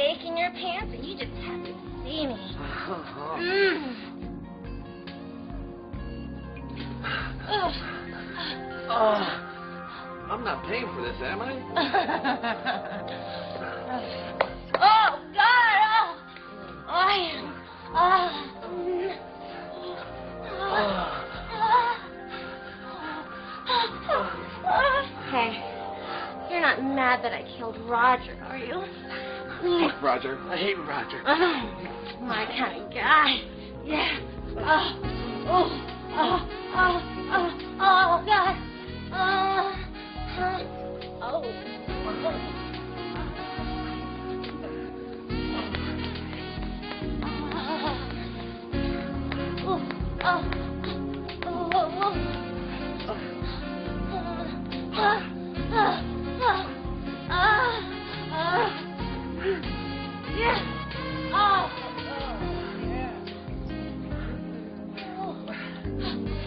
steak in your pants, and you just have to see me. mm. oh, I'm not paying for this, am I? oh, God! Oh, I am. Oh. Hey, you're not mad that I killed Roger, are you? Roger. I hate Roger. Oh, my kind of guy. Yeah. Oh,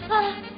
啊。